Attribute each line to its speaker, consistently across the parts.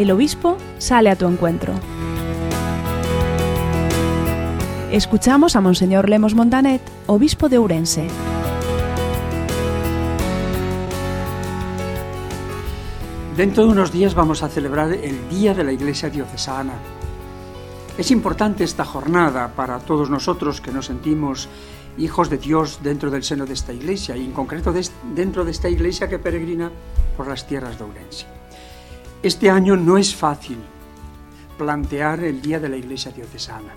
Speaker 1: el obispo sale a tu encuentro. Escuchamos a Monseñor Lemos Montanet, obispo de Ourense.
Speaker 2: Dentro de unos días vamos a celebrar el Día de la Iglesia Diocesana. Es importante esta jornada para todos nosotros que nos sentimos hijos de Dios dentro del seno de esta iglesia y en concreto dentro de esta iglesia que peregrina por las tierras de Ourense. Este año no es fácil plantear el Día de la Iglesia Diocesana,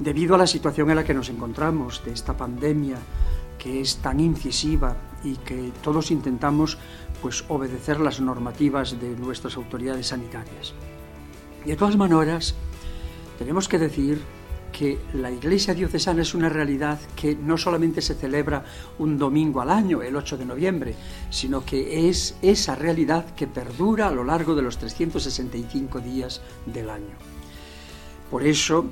Speaker 2: debido a la situación en la que nos encontramos, de esta pandemia que es tan incisiva y que todos intentamos pues obedecer las normativas de nuestras autoridades sanitarias. De todas maneras, tenemos que decir que la Iglesia diocesana es una realidad que no solamente se celebra un domingo al año, el 8 de noviembre, sino que es esa realidad que perdura a lo largo de los 365 días del año. Por eso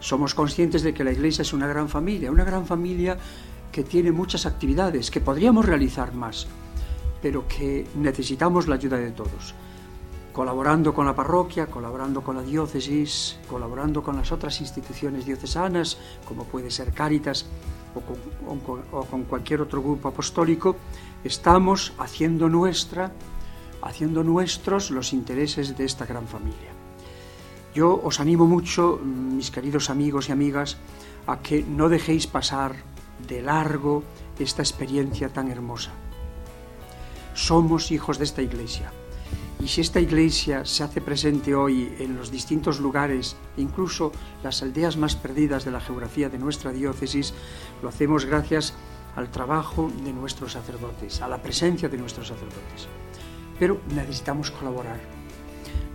Speaker 2: somos conscientes de que la Iglesia es una gran familia, una gran familia que tiene muchas actividades, que podríamos realizar más, pero que necesitamos la ayuda de todos colaborando con la parroquia, colaborando con la diócesis, colaborando con las otras instituciones diocesanas, como puede ser Cáritas o con, cualquier otro grupo apostólico, estamos haciendo nuestra, haciendo nuestros los intereses de esta gran familia. Yo os animo mucho, mis queridos amigos y amigas, a que no dejéis pasar de largo esta experiencia tan hermosa. Somos hijos de esta iglesia y si esta iglesia se hace presente hoy en los distintos lugares, incluso las aldeas más perdidas de la geografía de nuestra diócesis, lo hacemos gracias al trabajo de nuestros sacerdotes, a la presencia de nuestros sacerdotes. Pero necesitamos colaborar,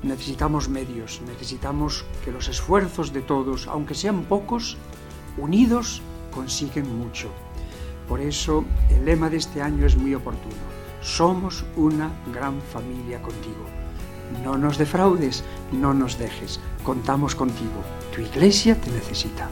Speaker 2: necesitamos medios, necesitamos que los esfuerzos de todos, aunque sean pocos, unidos, consiguen mucho. Por eso el lema de este año es muy oportuno somos una gran familia contigo. No nos defraudes, no nos dejes. Contamos contigo. Tu iglesia te necesita.